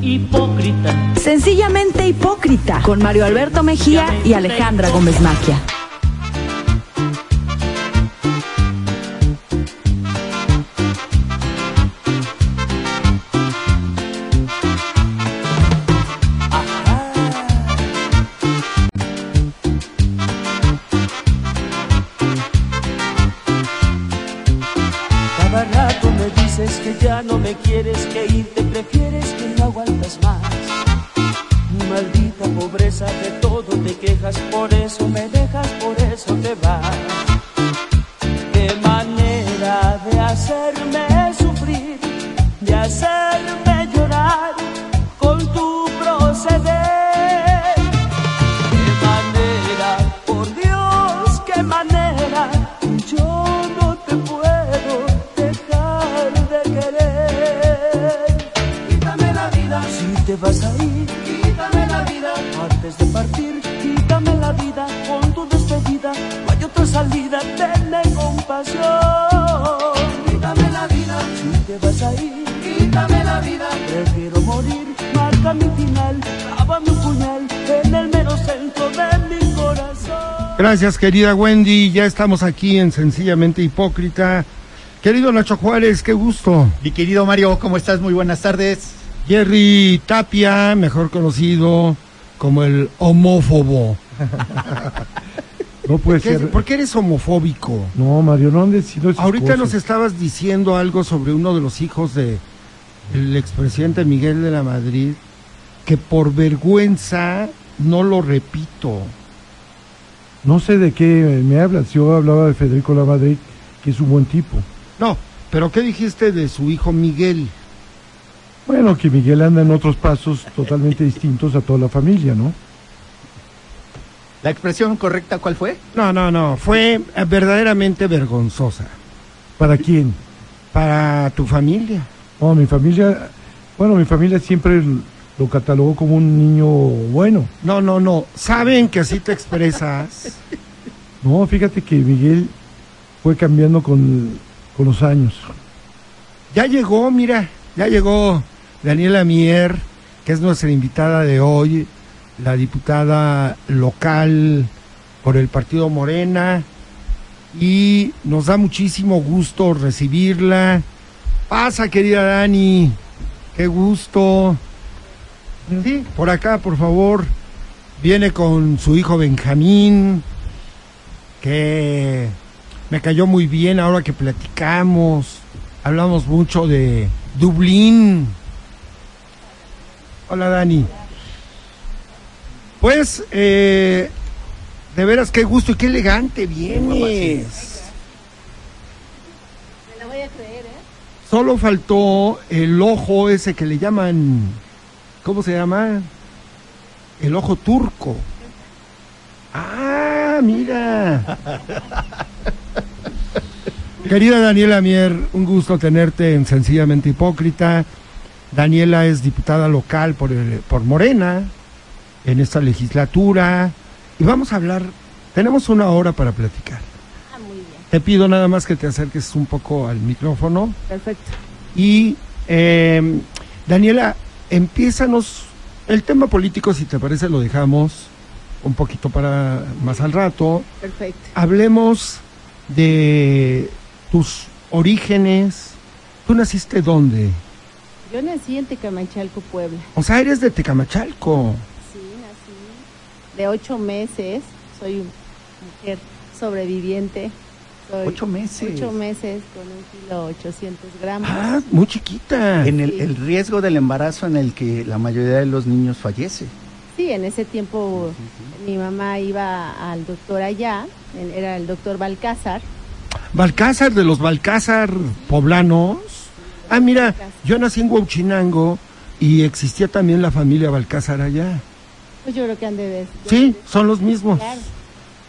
Hipócrita. Sencillamente hipócrita. Con Mario Alberto Mejía y Alejandra Gómez Maquia. Gracias, querida Wendy. Ya estamos aquí en Sencillamente Hipócrita. Querido Nacho Juárez, qué gusto. Mi querido Mario, ¿cómo estás? Muy buenas tardes. Jerry Tapia, mejor conocido como el homófobo. No puede ¿Qué- ser. ¿Por qué eres homofóbico? No, Mario, no andes diciendo esas Ahorita cosas. nos estabas diciendo algo sobre uno de los hijos de el expresidente Miguel de la Madrid, que por vergüenza no lo repito. No sé de qué me hablas. Yo hablaba de Federico Lamadrid, que es un buen tipo. No, pero ¿qué dijiste de su hijo Miguel? Bueno, que Miguel anda en otros pasos totalmente distintos a toda la familia, ¿no? ¿La expresión correcta cuál fue? No, no, no, fue verdaderamente vergonzosa ¿Para quién? para tu familia. No, mi familia, bueno, mi familia siempre lo catalogó como un niño bueno. No, no, no, saben que así te expresas. No, fíjate que Miguel fue cambiando con, con los años. Ya llegó, mira, ya llegó Daniela Mier, que es nuestra invitada de hoy, la diputada local por el partido Morena, y nos da muchísimo gusto recibirla. Pasa, querida Dani, qué gusto. Sí, por acá, por favor. Viene con su hijo Benjamín, que me cayó muy bien ahora que platicamos. Hablamos mucho de Dublín. Hola Dani. Pues, eh, de veras qué gusto y qué elegante vienes. Me la voy a creer, ¿eh? Solo faltó el ojo ese que le llaman, ¿cómo se llama? El ojo turco. Ah, mira. Querida Daniela Mier, un gusto tenerte en Sencillamente Hipócrita. Daniela es diputada local por, el- por Morena en esta legislatura y vamos a hablar, tenemos una hora para platicar. Ah, muy bien. Te pido nada más que te acerques un poco al micrófono. Perfecto. Y eh, Daniela, empiézanos el tema político, si te parece, lo dejamos un poquito para más al rato. Perfecto. Hablemos de tus orígenes. ¿Tú naciste dónde? Yo nací en Tecamachalco, Puebla. O sea, eres de Tecamachalco. Sí, nací de ocho meses. Soy mujer sobreviviente. Soy Ocho meses. Ocho meses con un kilo 800 gramos. Ah, muy chiquita. En el, Sí. el riesgo del embarazo en el que la mayoría de los niños fallece. Sí, en ese tiempo mi mamá iba al doctor allá. Era el doctor Balcázar. Balcázar, de los Balcázar poblanos. Ah, mira, yo nací en Huachinango y existía también la familia Balcázar allá. Pues yo creo que han de ver. Sí, son los mismos.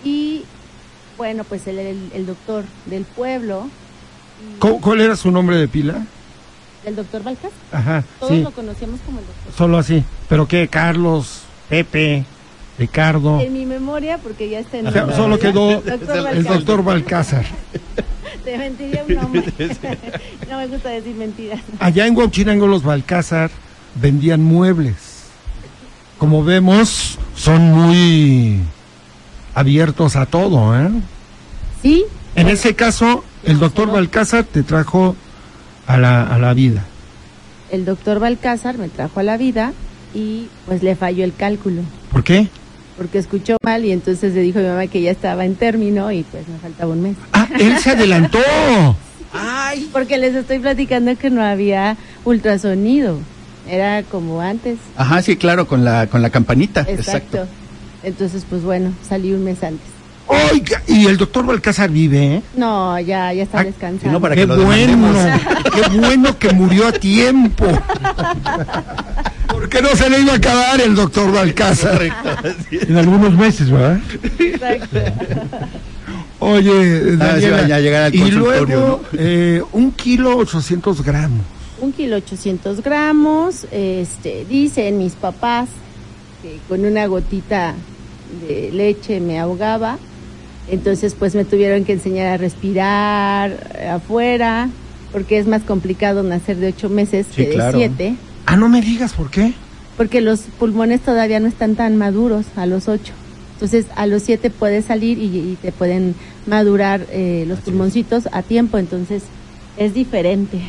Y bueno, pues él era el, el doctor del pueblo. y- ¿Cu- ¿Cuál era su nombre de pila? El doctor Balcázar. Ajá, Todos sí, lo conocíamos como el doctor. solo así. ¿Pero qué? Carlos, Pepe, Ricardo. En mi memoria, porque ya está en O sea, mi solo quedó doctor el doctor Balcázar. Te mentiría un nombre. no me gusta decir mentiras. Allá en Huachinango los Balcázar vendían muebles. Como vemos, son muy abiertos a todo, ¿eh? Sí, En ese caso, el doctor Balcázar te trajo a la, a la vida. el doctor Balcázar me trajo a la vida y pues le falló el cálculo, ¿Por qué? porque escuchó mal y entonces le dijo a mi mamá que ya estaba en término y pues me faltaba un mes. Ah, él se adelantó. Porque les estoy platicando que no había ultrasonido, era como antes. Ajá, sí, claro, con la, con la campanita. Exacto. Entonces, pues bueno, salí un mes antes. Oiga, y el doctor Balcázar vive, ¿eh? No, ya, ya está Ah, descansando. para qué que lo bueno, qué bueno que murió a tiempo. ¿Por qué no se le iba a acabar el doctor Balcázar? En algunos meses, ¿verdad? Exacto. Oye, Ah, sí, Daniela, va a llegar al y consultorio, luego eh, un kilo 800 gramos. Un kilo 800 gramos, este, dicen mis papás que con una gotita de leche me ahogaba, entonces pues me tuvieron que enseñar a respirar afuera, porque es más complicado nacer de ocho meses Sí, que de claro. siete, Ah, no me digas por qué. porque los pulmones todavía no están tan maduros a los ocho. Entonces a los siete puedes salir y, y te pueden madurar eh, los pulmoncitos a tiempo, entonces es diferente.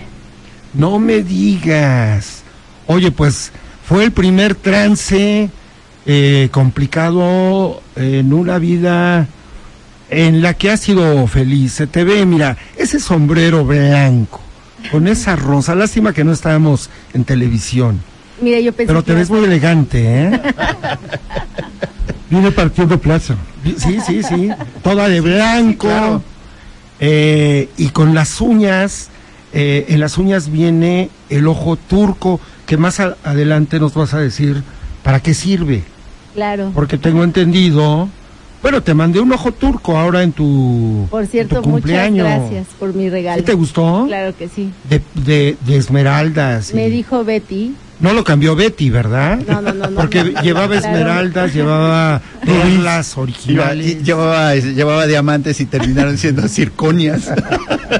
No me digas. Oye, pues fue el primer trance eh, complicado en una vida en la que has sido feliz. Se te ve, mira, ese sombrero blanco, con esa rosa. Lástima que no estábamos en televisión. Mira, yo pensé Pero te ves muy elegante, ¿eh? Viene partiendo plaza. Sí, sí, sí. Toda de blanco. claro. eh, y con las uñas, eh, en las uñas viene el ojo turco, que más a- adelante nos vas a decir para qué sirve. Claro. Porque tengo entendido. Bueno, te mandé un ojo turco ahora en tu, Por cierto, tu muchas cumpleaños. gracias por mi regalo. ¿Sí te gustó? Claro que sí. De, de, de esmeraldas. y- Me dijo Betty. No lo cambió Betty, ¿verdad? No, no, no, no, Porque no, llevaba claro. esmeraldas, llevaba perlas originales. y llevaba, llevaba diamantes y terminaron siendo circonias.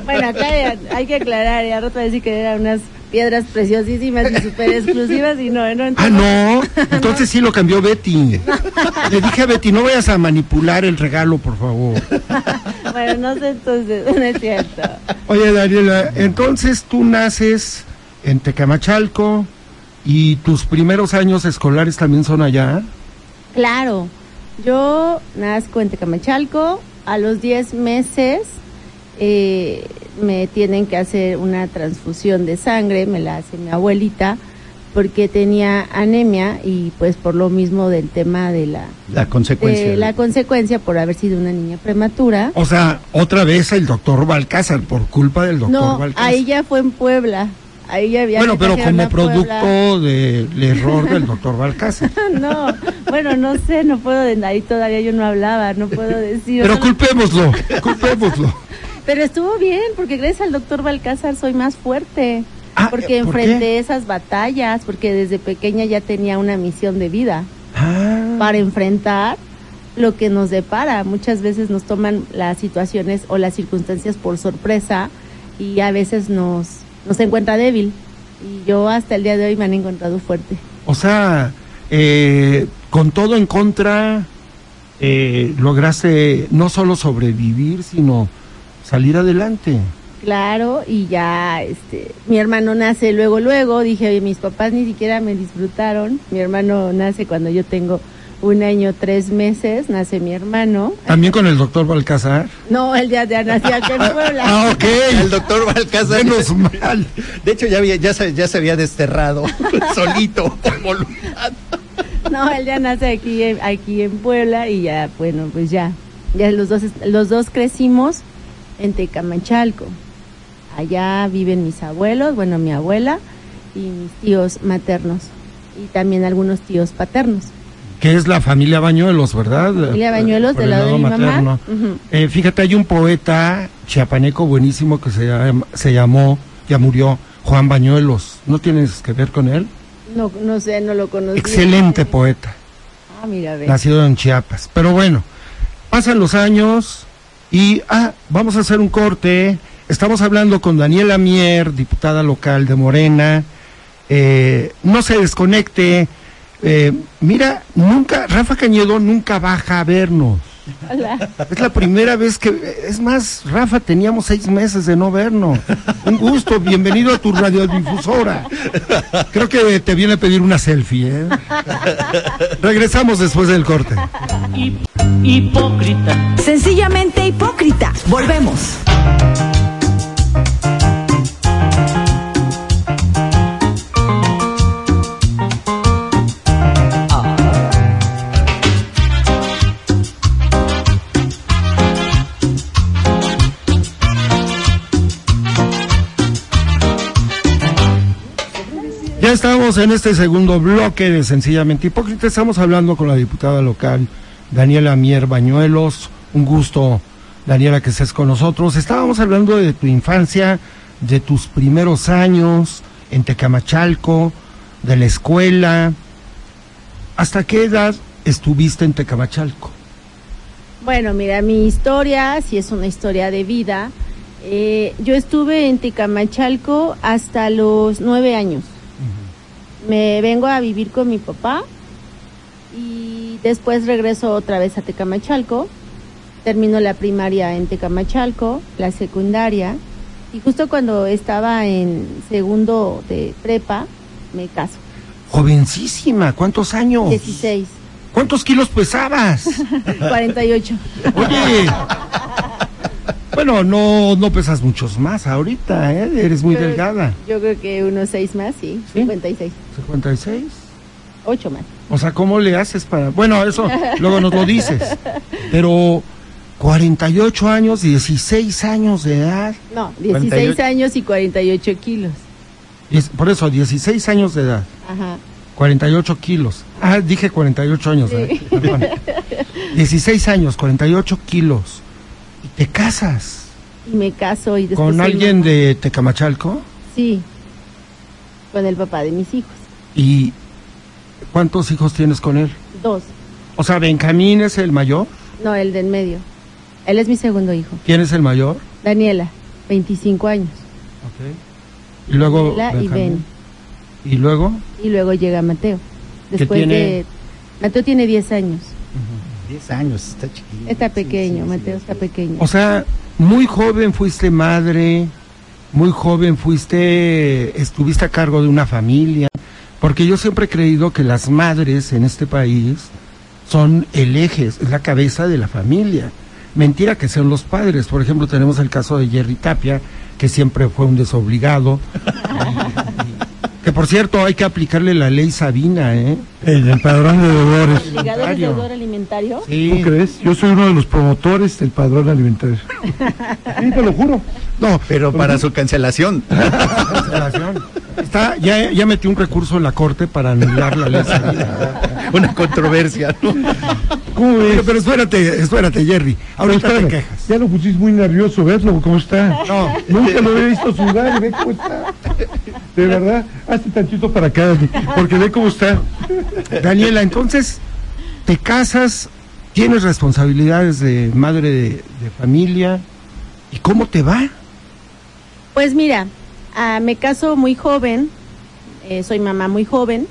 Bueno, acá hay que aclarar, ya rato va a decir que eran unas piedras preciosísimas y súper exclusivas y no, no. Ah, entonces- no. Entonces sí lo cambió Betty. Le dije a Betty, no vayas a manipular el regalo, por favor. Bueno, no sé entonces, no es cierto. Oye, Daniela, entonces tú naces en Tecamachalco y tus primeros años escolares también son allá. Claro, yo nazco en Tecamachalco, a los 10 meses eh, me tienen que hacer una transfusión de sangre, me la hace mi abuelita, porque tenía anemia y pues por lo mismo del tema de la, La consecuencia. de la consecuencia por haber sido una niña prematura. O sea, otra vez el doctor Balcázar, por culpa del doctor No, Balcázar. ahí ya fue en Puebla. Ahí ya había bueno, pero como producto del error del doctor Balcázar. No, bueno, no sé, no puedo, ahí todavía yo no hablaba, no puedo decir. Pero culpémoslo, culpémoslo. Pero estuvo bien, porque gracias al doctor Balcázar soy más fuerte. Ah, porque ¿por enfrenté qué? esas batallas, porque desde pequeña ya tenía una misión de vida Ah, para enfrentar lo que nos depara. Muchas veces nos toman las situaciones o las circunstancias por sorpresa y a veces nos, nos encuentra débil. Y yo hasta el día de hoy me han encontrado fuerte. o sea, eh, con todo en contra, eh, lograste no solo sobrevivir, sino salir adelante. Claro, y ya este mi hermano nace luego luego, dije, "Oye, mis papás ni siquiera me disfrutaron. Mi hermano nace cuando yo tengo un año, tres meses, nace mi hermano. También con el doctor Balcázar. No, él ya, ya nació aquí en Puebla. Ah, ok. El doctor Balcázar. Menos mal. De hecho, ya, había, ya, se, ya se había desterrado solito por voluntad. No, él ya nace aquí, en- aquí en Puebla y ya, bueno, pues ya. Ya los dos, los dos crecimos en Tecamachalco. Allá viven mis abuelos, bueno, mi abuela y mis tíos maternos. Y también algunos tíos paternos. Que es la familia Bañuelos, ¿verdad? Familia Bañuelos del el lado de mi mamá. materno. Ujú. Eh, fíjate, hay un poeta chiapaneco buenísimo que se, llama- se llamó, ya murió, Juan Bañuelos. ¿No tienes que ver con él? No, no sé, no lo conocí. Excelente poeta, Ah, mira, nacido en Chiapas. Pero bueno, pasan los años y, ah, vamos a hacer un corte. Estamos hablando con Daniela Mier, diputada local de Morena. eh, no se desconecte. Eh, mira, nunca, Rafa Cañedo nunca baja a vernos. Hola. Es la primera vez que, es más, Rafa, teníamos seis meses de no vernos. Un gusto, bienvenido a tu radiodifusora. Creo que te viene a pedir una selfie, ¿eh? Regresamos después del corte. Hip- hipócrita. Sencillamente hipócrita. Volvemos. Estamos en este segundo bloque de Sencillamente Hipócrita. Estamos hablando con la diputada local Daniela Mier Bañuelos. Un gusto, Daniela, que estés con nosotros. Estábamos hablando de tu infancia, de tus primeros años en Tecamachalco, de la escuela. ¿Hasta qué edad estuviste en Tecamachalco? Bueno, mira, mi historia, si es una historia de vida, eh, yo estuve en Tecamachalco hasta los nueve años. Me vengo a vivir con mi papá y después regreso otra vez a Tecamachalco. Termino la primaria en Tecamachalco, la secundaria y justo cuando estaba en segundo de prepa me caso. Jovencísima, ¿cuántos años? 16, ¿Cuántos kilos pesabas? 48. Oye, bueno, no, no pesas muchos más ahorita, ¿eh? Eres muy Yo- delgada. Yo creo que unos seis más, sí, ¿Sí? 56, 56. 8 más. O sea, ¿cómo le haces para...? Bueno, eso luego nos lo dices. Pero 48 años, 16 años de edad. No, 16 48. años y 48 kilos. Diez- Por eso, 16 años de edad, Ajá. 48 kilos. Ah, dije 48 años, ¿eh? Perdón. 16 años, 48 kilos. Y te casas Y me caso y después... con alguien mamá. de Tecamachalco. Sí, con el papá de mis hijos. ¿Y cuántos hijos tienes con él? Dos. O sea, Benjamín es el mayor. No, el del medio. Él es mi segundo hijo. ¿Quién es el mayor? Daniela, 25 años. Y luego. Daniela y. Ben. ¿Y luego? Y luego llega Mateo. Después tiene? de... Mateo tiene 10 años. 10 años, está chiquito. Está pequeño, sí, Mateo sí. está pequeño. O sea, muy joven fuiste madre, muy joven fuiste, estuviste a cargo de una familia, porque yo siempre he creído que las madres en este país son el eje, es la cabeza de la familia. Mentira que sean los padres. Por ejemplo, tenemos el caso de Jerry Tapia, que siempre fue un desobligado. que por cierto, hay que aplicarle la ley Sabina, ¿eh? El, el padrón de deudores. ¿Ligado al alimentario. deudor alimentario? Sí. ¿Tú crees? Yo soy uno de los promotores del padrón alimentario. Sí, te lo juro. No, Pero para su cancelación. cancelación. Está, ya, ya metí un recurso en la corte para anular la ley Sabina. Una controversia, ¿no? ¿Cómo ves? Pero, pero espérate, espérate, Jerry. Ahorita te Espérame, quejas. Ya lo pusiste muy nervioso, ¿veslo cómo está? No. Nunca lo había visto sudar y ve cómo está. De verdad, hazte tantito para acá, porque ve cómo está. Daniela, entonces, te casas, tienes responsabilidades de madre de, de familia. ¿Y cómo te va? Pues mira, ah, me caso muy joven, eh, soy mamá muy joven,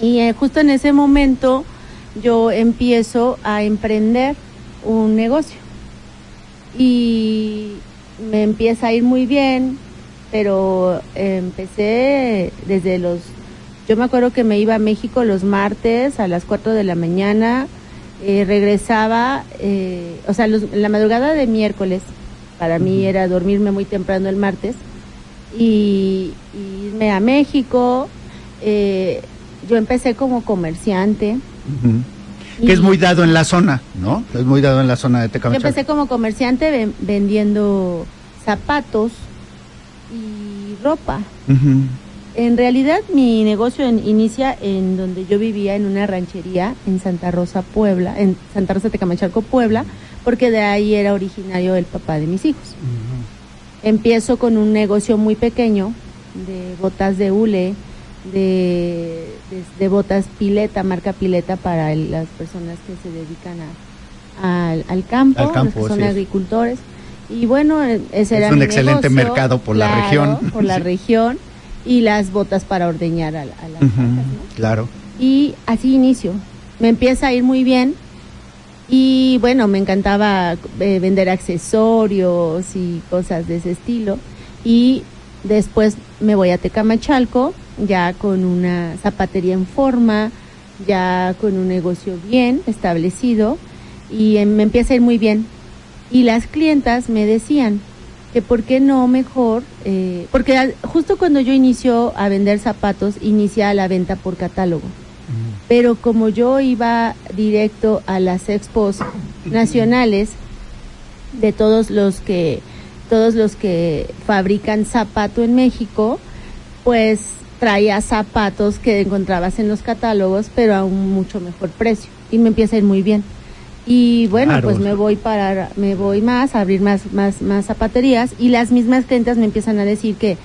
y eh, justo en ese momento yo empiezo a emprender un negocio. Y me empieza a ir muy bien, pero eh, empecé desde los... Yo me acuerdo que me iba a México los martes a las 4 de la mañana, eh, regresaba, eh, o sea, los- la madrugada de miércoles, para mí era dormirme muy temprano el martes, y, y irme a México. eh, yo empecé como comerciante. Que es muy dado en la zona, ¿no? Es muy dado en la zona de Yo Tecamachalco. empecé como comerciante ven- vendiendo zapatos ropa. En realidad mi negocio en- inicia en donde yo vivía en una ranchería en Santa Rosa, Puebla, en Santa Rosa Tecamachalco, Puebla, porque de ahí era originario el papá de mis hijos. Empiezo con un negocio muy pequeño de botas de hule, de, de- de botas pileta, marca pileta para el- las personas que se dedican a- al, al campo, Al campo, los que son agricultores. Y bueno, eh, ese Es era un mi excelente negocio, mercado por la región. Por la Sí. región. y las botas para ordeñar a, la- a las Ujú, vacas, ¿no? Claro. Y así inicio. Me empieza a ir muy bien. Y bueno, me encantaba eh, vender accesorios y cosas de ese estilo. Y después me voy a Tecamachalco, ya con una zapatería en forma, ya con un negocio bien establecido. Y eh, me empieza a ir muy bien. Y las clientas me decían que por qué no mejor, eh, porque justo cuando yo inicio a vender zapatos, inicia la venta por catálogo. Pero como yo iba directo a las expos nacionales de todos los que todos los que fabrican zapato en México, pues traía zapatos que encontrabas en los catálogos, pero a un mucho mejor precio. Y me empieza a ir muy bien. Y bueno, Claro. pues me voy para me voy más a abrir más más más zapaterías y las mismas clientas me empiezan a decir que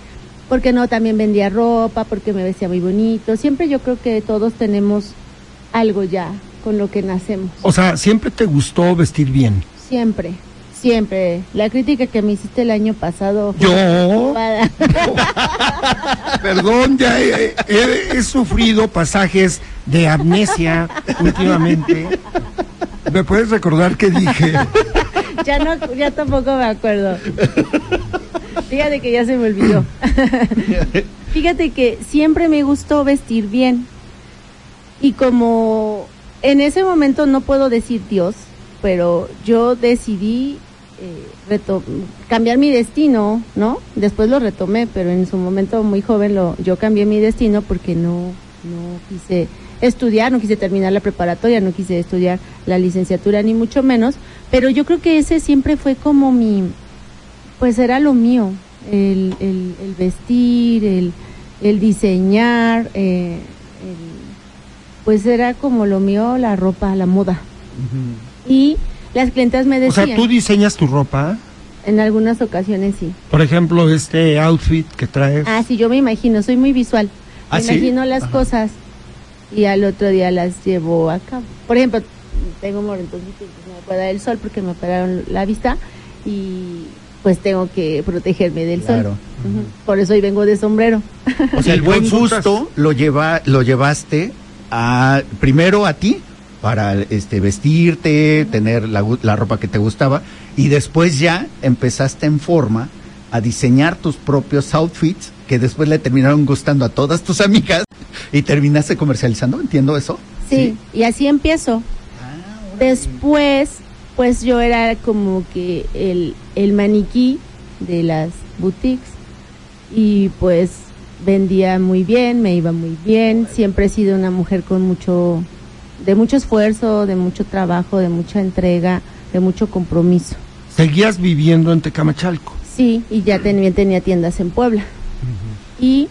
porque no también vendía ropa, porque me vestía muy bonito. Siempre yo creo que todos tenemos algo ya con lo que nacemos. O sea, siempre te gustó vestir bien. Siempre, siempre. La crítica que me hiciste el año pasado. fue Yo, ocupada. perdón, ya he, he- he sufrido pasajes de amnesia últimamente. ¿Me puedes recordar qué dije? ya no, ya tampoco me acuerdo. Fíjate que ya se me olvidó. Fíjate que siempre me gustó vestir bien. Y como en ese momento no puedo decir Dios, pero yo decidí eh, reto- cambiar mi destino, ¿no? Después lo retomé, pero en su momento muy joven lo, yo cambié mi destino porque no, no quise estudiar, no quise terminar la preparatoria, no quise estudiar la licenciatura ni mucho menos, pero yo creo que ese siempre fue como mi, pues era lo mío, el, el- el vestir, el, el diseñar, eh, el- pues era como lo mío la ropa, la moda. Y las clientas me O decían, sea, tú diseñas tu ropa. en algunas ocasiones sí. Por ejemplo, este outfit que traes. Ah, sí, yo me imagino, soy muy visual. ¿Ah, me sí? imagino las Ajá. cosas y al otro día las llevo a cabo. Por ejemplo, tengo pues no me puede dar el sol porque me operaron la vista y pues tengo que protegerme del Claro. sol. Por eso hoy vengo de sombrero. O sea, el buen gusto lo lleva, lo llevaste a primero a ti para este vestirte, tener la, gu- la ropa que te gustaba y después ya empezaste en forma a diseñar tus propios outfits que después le terminaron gustando a todas tus amigas y terminaste comercializando, entiendo eso. Sí, y así empiezo. Después, pues yo era como que el, el maniquí de las boutiques y pues vendía muy bien, me iba muy bien. Siempre he sido una mujer con mucho, de mucho esfuerzo, de mucho trabajo, de mucha entrega, de mucho compromiso. Seguías viviendo en Tecamachalco. Sí, y ya también tenía tiendas en Puebla. Y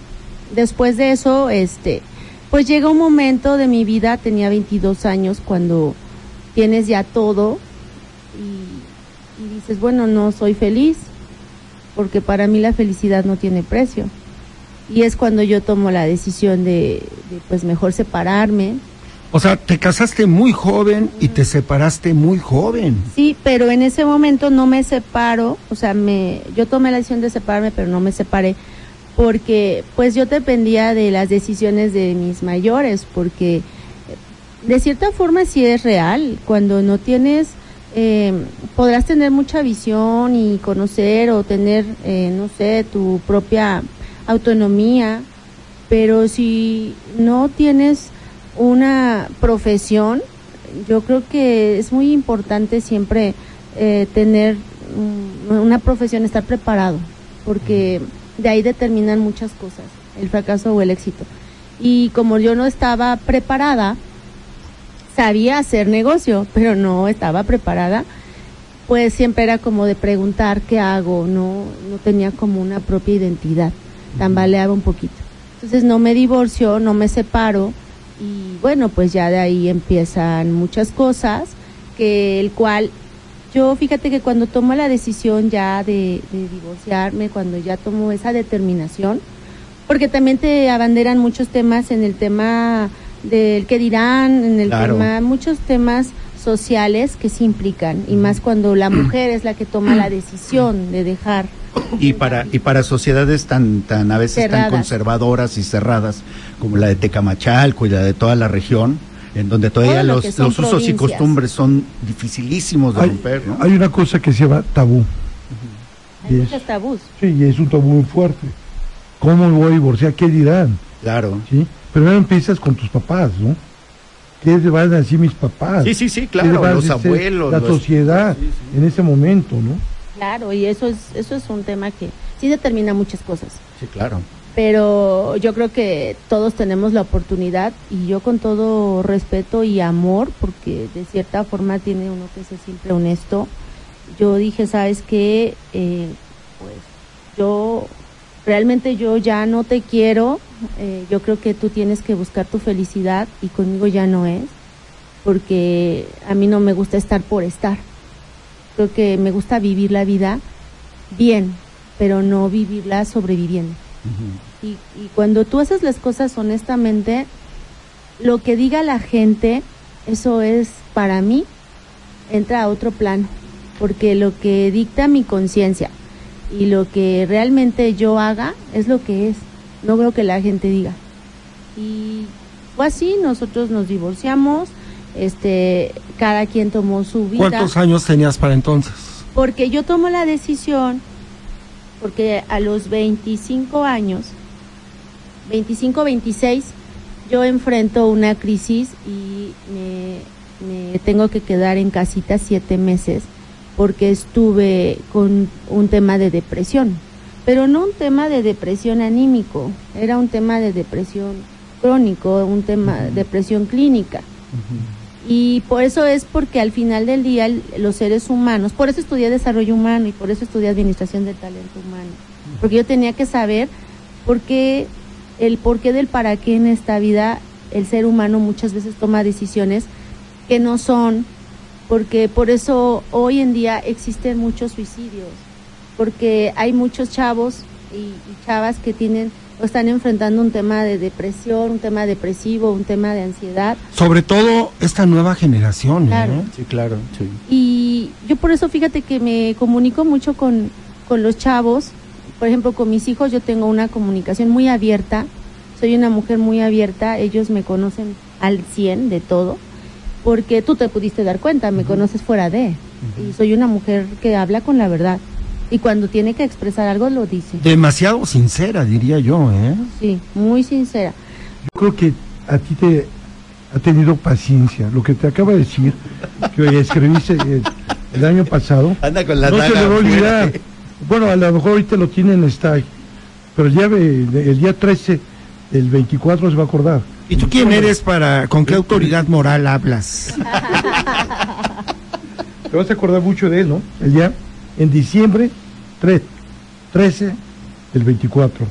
después de eso, este, pues llega un momento de mi vida, tenía 22 años, cuando tienes ya todo y, y dices, bueno, no soy feliz, porque para mí la felicidad no tiene precio. Y es cuando yo tomo la decisión de, de, pues mejor separarme. O sea, te casaste muy joven y te separaste muy joven. Sí, pero en ese momento no me separo, o sea, me, yo tomé la decisión de separarme, pero no me separé porque pues yo dependía de las decisiones de mis mayores, porque eh, de cierta forma sí es real, cuando no tienes, eh, podrás tener mucha visión y conocer o tener, eh, no sé, tu propia autonomía, pero si no tienes una profesión, yo creo que es muy importante siempre eh, tener mm, una profesión, estar preparado, porque de ahí determinan muchas cosas, el fracaso o el éxito. Y como yo no estaba preparada, sabía hacer negocio, pero no estaba preparada, pues siempre era como de preguntar qué hago, no, no tenía como una propia identidad, tambaleaba un poquito. Entonces no me divorcio, no me separo y bueno, pues ya de ahí empiezan muchas cosas, que el cual yo fíjate que cuando tomo la decisión ya de, de divorciarme, cuando ya tomo esa determinación, porque también te abanderan muchos temas en el tema del que dirán, en el Claro. tema, muchos temas sociales que se implican y más cuando la mujer es la que toma la decisión de dejar Y para, y para sociedades tan, tan a veces Cerradas. tan conservadoras y cerradas como la de Tecamachalco y la de toda la región, en donde todavía lo los, usos y costumbres son dificilísimos de Hay, romper, ¿no? hay una cosa que se llama tabú. hay Y es- muchos tabús. Sí, y es un tabú muy fuerte. ¿Cómo me voy a divorciar? ¿Qué dirán? Claro. ¿Sí? Primero empiezas con tus papás, ¿no? ¿Qué le van a decir mis papás? Sí, sí, sí, ¿Qué le claro, los decir abuelos. La los- sociedad en ese momento, ¿no? Claro, y eso es eso es un tema que sí determina muchas cosas. Sí, claro. Pero yo creo que todos tenemos la oportunidad y yo con todo respeto y amor, porque de cierta forma tiene uno que ser siempre honesto, yo dije, sabes qué, Eh, pues yo realmente yo ya no te quiero, eh, yo creo que tú tienes que buscar tu felicidad y conmigo ya no es, porque a mí no me gusta estar por estar, creo que me gusta vivir la vida bien, pero no vivirla sobreviviendo. Y, y cuando tú haces las cosas honestamente, lo que diga la gente, eso es para mí, entra a otro plano, porque lo que dicta mi conciencia y lo que realmente yo haga es lo que es, no creo que la gente diga. Y fue así, nosotros nos divorciamos, este, cada quien tomó su vida ¿Cuántos años tenías para entonces? porque yo tomo la decisión, porque a los 25 años, 25, 26, yo enfrento una crisis y me, me tengo que quedar en casita siete meses porque estuve con un tema de depresión, pero no un tema de depresión anímico, era un tema de depresión crónico, un tema de depresión clínica. Y por eso es porque al final del día los seres humanos, por eso estudié desarrollo humano y por eso estudié administración del talento humano, porque yo tenía que saber por qué, el porqué del para qué en esta vida el ser humano muchas veces toma decisiones que no son, porque por eso hoy en día existen muchos suicidios, porque hay muchos chavos y, y chavas que tienen están enfrentando un tema de depresión, un tema depresivo, un tema de ansiedad. Sobre todo esta nueva generación. ¿eh? Claro. Sí, claro. Sí. Y yo por eso fíjate que me comunico mucho con, con los chavos. Por ejemplo, con mis hijos yo tengo una comunicación muy abierta. Soy una mujer muy abierta. Ellos me conocen al 100 de todo. Porque tú te pudiste dar cuenta, me conoces fuera de. Y soy una mujer que habla con la verdad. Y cuando tiene que expresar algo lo dice. Demasiado sincera, diría yo. ¿eh? Sí, muy sincera. Yo creo que a ti te ha tenido paciencia. Lo que te acaba de decir, que escribiste el, el año pasado, Anda con la no se le va a olvidar. Bueno, a lo mejor ahorita lo tiene en style, pero ve- el día 13, el 24 se va a acordar. ¿Y tú quién eres para, con qué autoridad moral hablas? Te vas a acordar mucho de él, ¿no? El día, en diciembre 3, 13 del 24.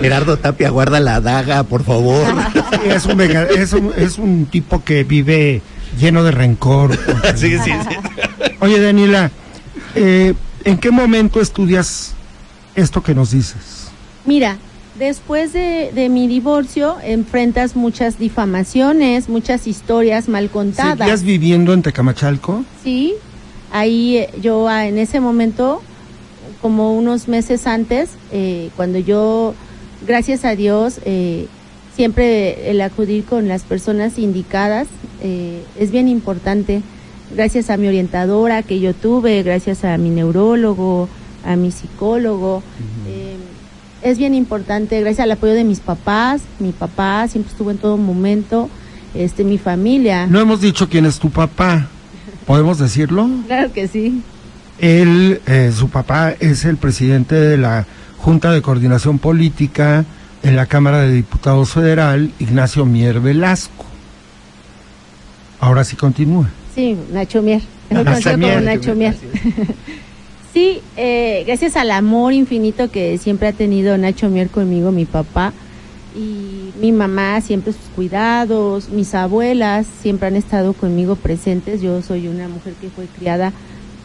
Gerardo Tapia, guarda la daga, por favor. Sí, es, un venga- es, un, es un tipo que vive lleno de rencor. sí, sí, sí. Oye, Daniela, eh, ¿en qué momento estudias esto que nos dices? Mira, después de, de mi divorcio enfrentas muchas difamaciones, muchas historias mal contadas. ¿Seguías viviendo en Tecamachalco? Sí, ahí eh, yo ah, en ese momento, como unos meses antes, eh, cuando yo, gracias a Dios, eh, siempre el acudir con las personas indicadas eh, es bien importante. Gracias a mi orientadora que yo tuve, gracias a mi neurólogo, a mi psicólogo. eh, es bien importante, gracias al apoyo de mis papás, mi papá siempre estuvo en todo momento, este, mi familia. No hemos dicho quién es tu papá. ¿Podemos decirlo? Claro que sí. Él, eh, su papá, es el presidente de la Junta de Coordinación Política en la Cámara de Diputados Federal, Ignacio Mier Velasco. Ahora sí continúa. Sí, Nacho Mier. Es Nacho conocido como Mier. Nacho Mier. Sí, eh, gracias al amor infinito que siempre ha tenido Nacho Mier conmigo, mi papá, y mi mamá, siempre sus cuidados, mis abuelas siempre han estado conmigo presentes. Yo soy una mujer que fue criada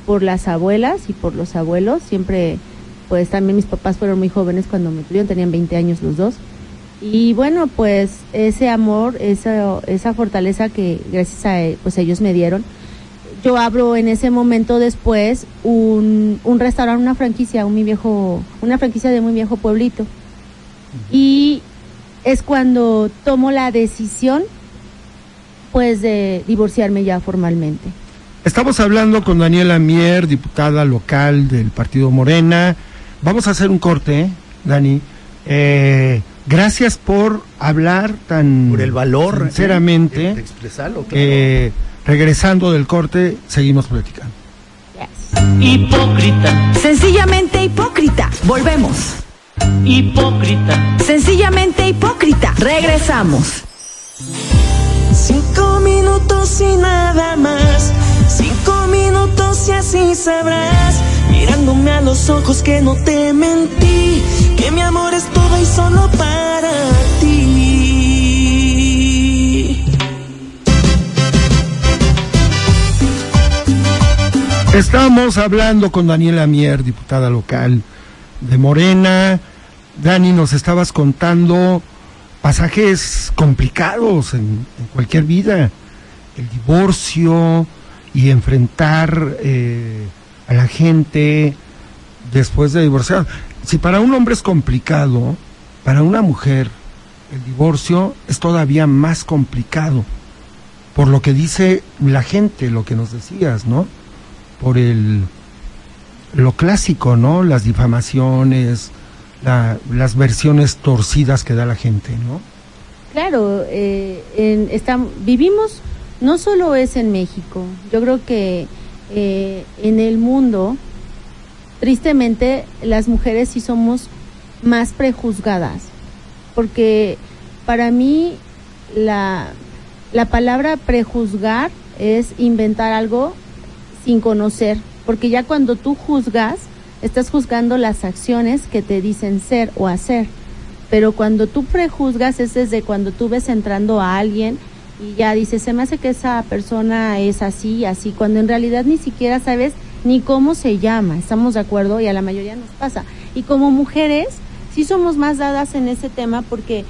por las abuelas y por los abuelos. Siempre, pues también mis papás fueron muy jóvenes cuando me tuvieron, tenían 20 años los dos. Y bueno, pues ese amor, esa, esa fortaleza que gracias a pues ellos me dieron, yo abro en ese momento después un, un restaurante, una franquicia, un mi viejo, una franquicia de muy viejo pueblito. Y es cuando tomo la decisión pues de divorciarme ya formalmente. Estamos hablando con Daniela Mier, diputada local del Partido Morena. Vamos a hacer un corte, ¿eh? Dani. Eh, gracias por hablar tan Por el valor. ¿eh? sinceramente. de- de expresarlo, claro. Eh, regresando del corte, seguimos platicando. Yes. Hipócrita, Sencillamente hipócrita. Volvemos. Hipócrita. Sencillamente hipócrita. Regresamos. Cinco minutos y nada más. Cinco minutos y así sabrás. Mirándome a los ojos que no te mentí. Que mi amor es todo y solo para ti. Estamos hablando con Daniela Mier, diputada local de Morena. Dani, nos estabas contando pasajes complicados en, cualquier vida. El divorcio y enfrentar eh, a la gente después de divorciar. Si para un hombre es complicado, para una mujer el divorcio es todavía más complicado. Por lo que dice la gente, lo que nos decías, ¿no? por el lo clásico, ¿no? Las difamaciones, la- las versiones torcidas que da la gente, ¿no? Claro, eh, en, vivimos, no solo es en México, yo creo que eh, en el mundo, tristemente, las mujeres sí somos más prejuzgadas, porque para mí la, la palabra prejuzgar es inventar algo sin conocer, porque ya cuando tú juzgas, estás juzgando las acciones que te dicen ser o hacer. Pero cuando tú prejuzgas es desde cuando tú ves entrando a alguien y ya dices, se me hace que esa persona es así, así, cuando en realidad ni siquiera sabes ni cómo se llama, estamos de acuerdo y a la mayoría nos pasa. Y como mujeres, sí somos más dadas en ese tema porque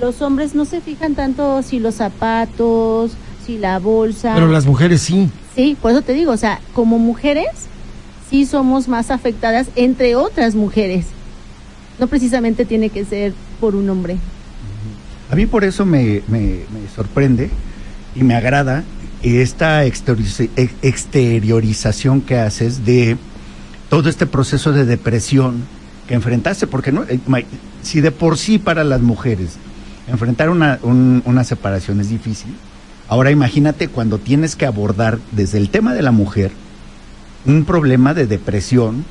los hombres no se fijan tanto si los zapatos, si la bolsa. Pero las mujeres sí. Sí, por eso te digo, o sea, como mujeres sí somos más afectadas entre otras mujeres. No precisamente tiene que ser por un hombre. A mí por eso me, me- sorprende y me agrada esta exterioriza- ex- exteriorización que haces de todo este proceso de depresión que enfrentaste, porque no, eh, si de por sí para las mujeres enfrentar una, un- una separación es difícil, ahora imagínate cuando tienes que abordar desde el tema de la mujer un problema de depresión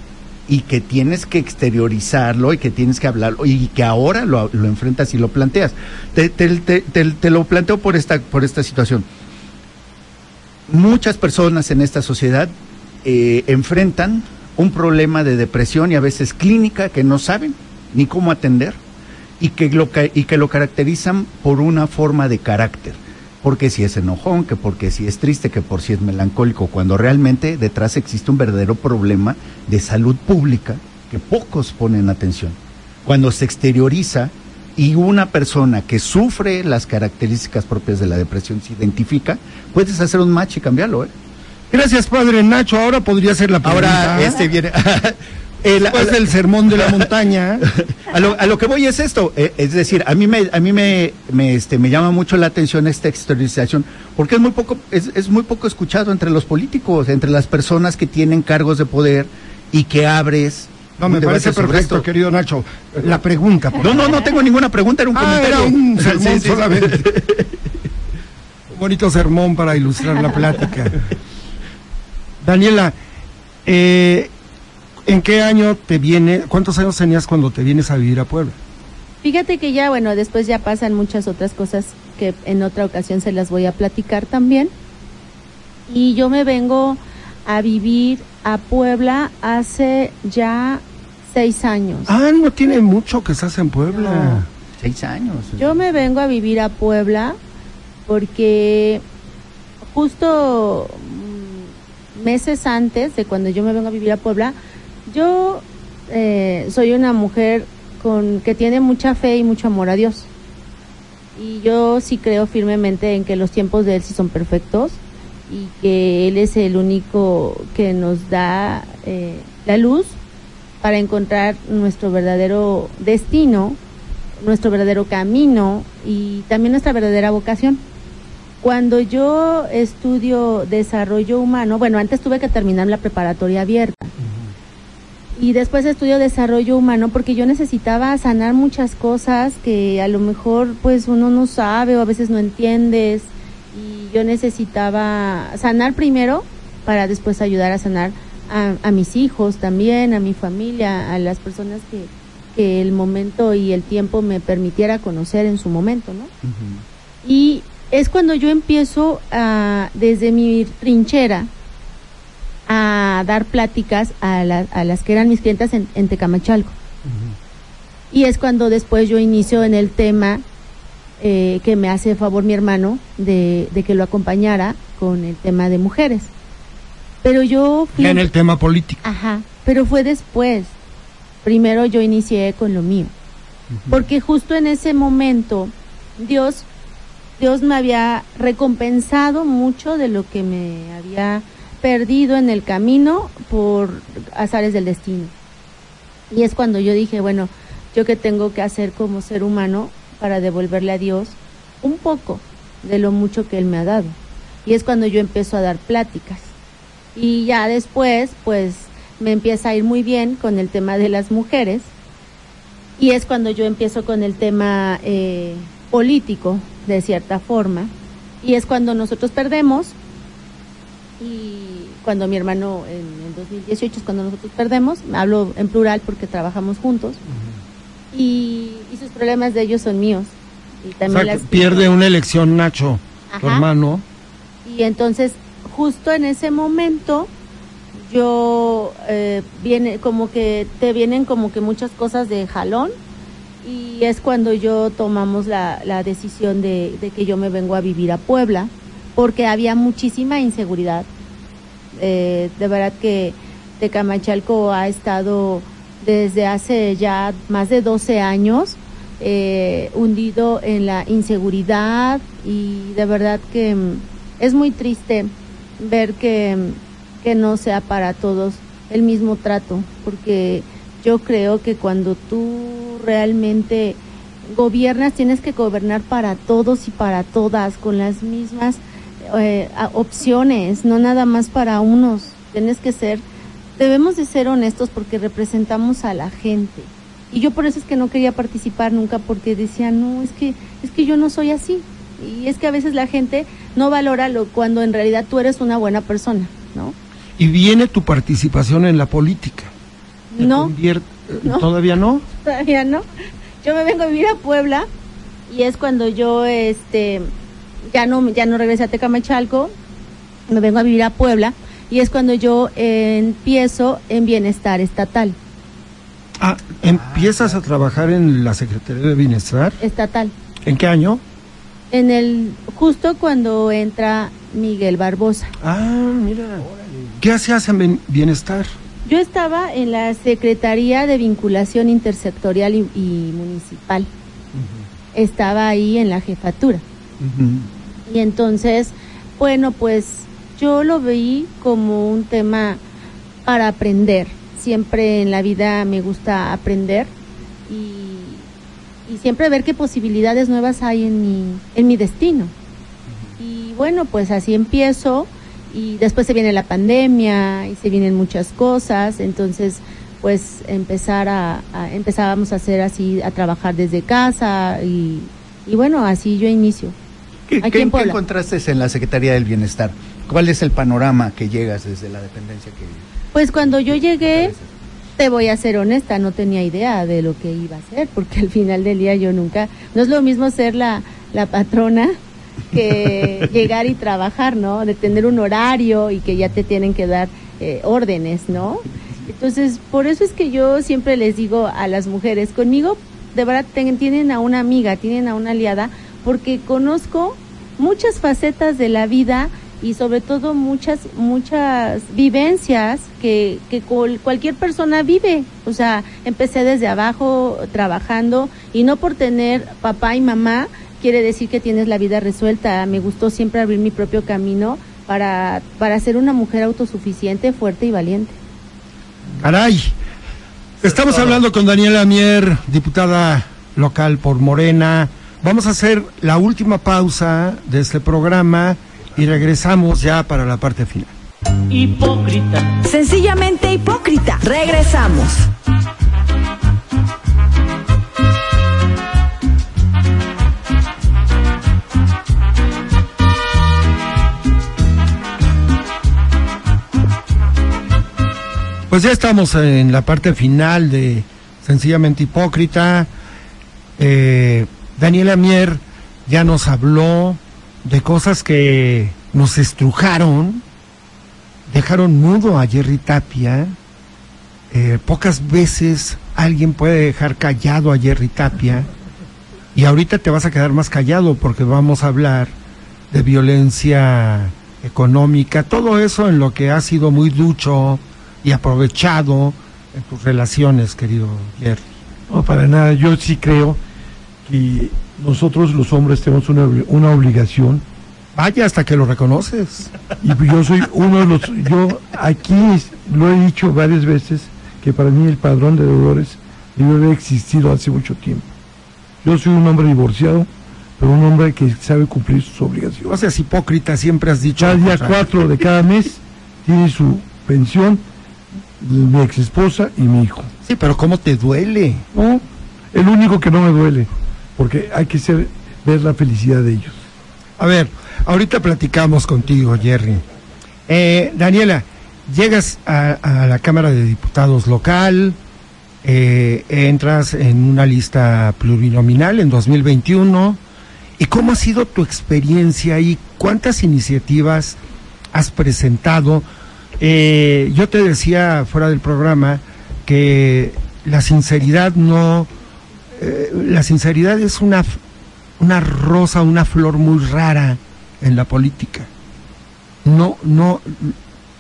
y que tienes que exteriorizarlo y que tienes que hablarlo y que ahora lo, enfrentas y lo planteas. Te, lo planteo por esta, por esta situación. Muchas personas en esta sociedad eh, enfrentan un problema de depresión y a veces clínica que no saben ni cómo atender y que y que lo caracterizan por una forma de carácter. Porque si es enojón, que porque si es triste, que por si es melancólico, cuando realmente detrás existe un verdadero problema de salud pública que pocos ponen atención. Cuando se exterioriza y una persona que sufre las características propias de la depresión se identifica, puedes hacer un match y cambiarlo. ¿eh? Gracias, padre Nacho. Ahora podría ser la pregunta. Ahora, este viene. el- Después del sermón de la montaña. a, lo, a lo que voy es esto, eh, es decir, a mí me, a mí me, me, este, me llama mucho la atención esta exteriorización, porque es muy poco, es, es muy poco escuchado entre los políticos, entre las personas que tienen cargos de poder y que abres. No, me parece perfecto, esto. querido Nacho. La pregunta. por No, no, no tengo ninguna pregunta, era un Ah, comentario. era un sermón sí, sí. solamente. Un bonito sermón para ilustrar la plática. Daniela, eh, ¿en qué año te viene, cuántos años tenías cuando te vienes a vivir a Puebla? Fíjate que ya, bueno, después ya pasan muchas otras cosas que en otra ocasión se las voy a platicar también. Y yo me vengo a vivir a Puebla hace ya seis años. Ah, no tiene mucho que estás en Puebla. No. Seis años. Yo me vengo a vivir a Puebla porque justo mm, meses antes de cuando yo me vengo a vivir a Puebla, yo eh, soy una mujer con que tiene mucha fe y mucho amor a Dios. y yo sí creo firmemente en que los tiempos de Él sí son perfectos y que Él es el único que nos da eh, la luz para encontrar nuestro verdadero destino, nuestro verdadero camino y también nuestra verdadera vocación. Cuando yo estudio desarrollo humano, bueno, antes tuve que terminar la preparatoria abierta. Y después estudio desarrollo humano porque yo necesitaba sanar muchas cosas que a lo mejor pues uno no sabe o a veces no entiendes. Y yo necesitaba sanar primero para después ayudar a sanar a, a mis hijos también, a mi familia, a las personas que, que el momento y el tiempo me permitiera conocer en su momento, ¿no? Y es cuando yo empiezo a, desde mi trinchera a dar pláticas a, la- a las que eran mis clientas en, en Tecamachalco. Y es cuando después yo inicio en el tema eh, que me hace favor mi hermano de, de que lo acompañara con el tema de mujeres. Pero yo fui... En el tema político. Ajá, pero fue después. Primero yo inicié con lo mío. Porque justo en ese momento Dios Dios me había recompensado mucho de lo que me había perdido en el camino por azares del destino. Y es cuando yo dije, bueno, yo qué tengo que hacer como ser humano para devolverle a Dios un poco de lo mucho que Él me ha dado. Y es cuando yo empiezo a dar pláticas. Y ya después, pues me empieza a ir muy bien con el tema de las mujeres. Y es cuando yo empiezo con el tema eh, político, de cierta forma. Y es cuando nosotros perdemos. Y cuando mi hermano en el 2018 es cuando nosotros perdemos. Hablo en plural porque trabajamos juntos. y, y sus problemas de ellos son míos. Y O también sea, las que pierde una elección Nacho, tu hermano. Y entonces, justo en ese momento, yo eh, viene como que te vienen como que muchas cosas de jalón y es cuando yo tomamos la, la decisión de, de que yo me vengo a vivir a Puebla porque había muchísima inseguridad. Eh, de verdad que Tecamachalco ha estado desde hace ya más de 12 años eh, hundido en la inseguridad y de verdad que mm, es muy triste ver que, mm, que no sea para todos el mismo trato, porque yo creo que cuando tú realmente gobiernas tienes que gobernar para todos y para todas con las mismas eh, opciones, no nada más para unos. Tienes que ser, debemos de ser honestos porque representamos a la gente. Y yo por eso es que no quería participar nunca porque decía, no, es que, es que yo no soy así. Y es que a veces la gente no valora lo cuando en realidad tú eres una buena persona, ¿no? Y viene tu participación en la política. ¿Te No, convier- no. ¿Todavía no? todavía no. Yo me vengo a vivir a Puebla y es cuando yo este ya no ya no regresé a Tecamachalco, me vengo a vivir a Puebla y es cuando yo eh, empiezo en bienestar estatal, Ah, ¿empiezas a trabajar en la Secretaría de Bienestar? estatal. ¿En qué año? En el justo cuando entra Miguel Barbosa. Ah, mira. ¿Qué hacías en bien- Bienestar? Yo estaba en la Secretaría de Vinculación Intersectorial y, y Municipal. Estaba ahí en la jefatura. Y entonces, bueno, pues yo lo veí como un tema para aprender. Siempre en la vida me gusta aprender y, y siempre ver qué posibilidades nuevas hay en mi, en mi destino. Y bueno, pues así empiezo y después se viene la pandemia y se vienen muchas cosas, entonces pues empezar a, a- empezábamos a hacer así, a trabajar desde casa y, y bueno, así yo inicio. ¿Qué, Aquí en qué encontraste en la Secretaría del Bienestar? ¿Cuál es el panorama que llegas desde la dependencia que Pues cuando yo llegué, te voy a ser honesta, no tenía idea de lo que iba a hacer, porque al final del día yo nunca, no es lo mismo ser la, la patrona que llegar y trabajar, ¿no? De tener un horario y que ya te tienen que dar eh, órdenes, ¿no? Entonces, por eso es que yo siempre les digo a las mujeres, conmigo de verdad ten- tienen a una amiga, tienen a una aliada, porque conozco muchas facetas de la vida y sobre todo muchas muchas vivencias que, que cual- cualquier persona vive. O sea, empecé desde abajo trabajando y no por tener papá y mamá quiere decir que tienes la vida resuelta. Me gustó siempre abrir mi propio camino para, para ser una mujer autosuficiente, fuerte y valiente. Caray. Estamos hablando con Daniela Mier, diputada local por Morena. Vamos a hacer la última pausa de este programa y regresamos ya para la parte final. Hipócrita. Sencillamente hipócrita. Regresamos. Pues ya estamos en la parte final de Sencillamente Hipócrita. Eh, Daniela Mier ya nos habló de cosas que nos estrujaron, dejaron mudo a Jerry Tapia. Eh, pocas veces alguien puede dejar callado a Jerry Tapia. Y ahorita te vas a quedar más callado porque vamos a hablar de violencia económica, todo eso en lo que ha sido muy ducho y aprovechado en tus relaciones, querido Jerry. No, para nada. Yo sí creo que nosotros los hombres tenemos una, una obligación Vaya hasta que lo reconoces. y yo soy uno de los... Yo aquí lo he dicho varias veces que para mí el padrón de deudores debe haber existido hace mucho tiempo. Yo soy un hombre divorciado, pero un hombre que sabe cumplir sus No obligaciones. seas hipócrita, siempre has dicho. Cada día cuatro de cada mes tiene su pensión mi ex esposa y mi hijo. Sí, pero ¿cómo te duele? No, el único que no me duele, porque hay que ser, ver la felicidad de ellos. A ver, ahorita platicamos contigo, Jerry. Eh, Daniela, llegas a, la Cámara de Diputados local, eh, entras en una lista plurinominal en 2021. ¿Y cómo ha sido tu experiencia y cuántas iniciativas has presentado? Eh, yo te decía fuera del programa que la sinceridad no, eh, la sinceridad es una, una rosa, una flor muy rara en la política. No, no,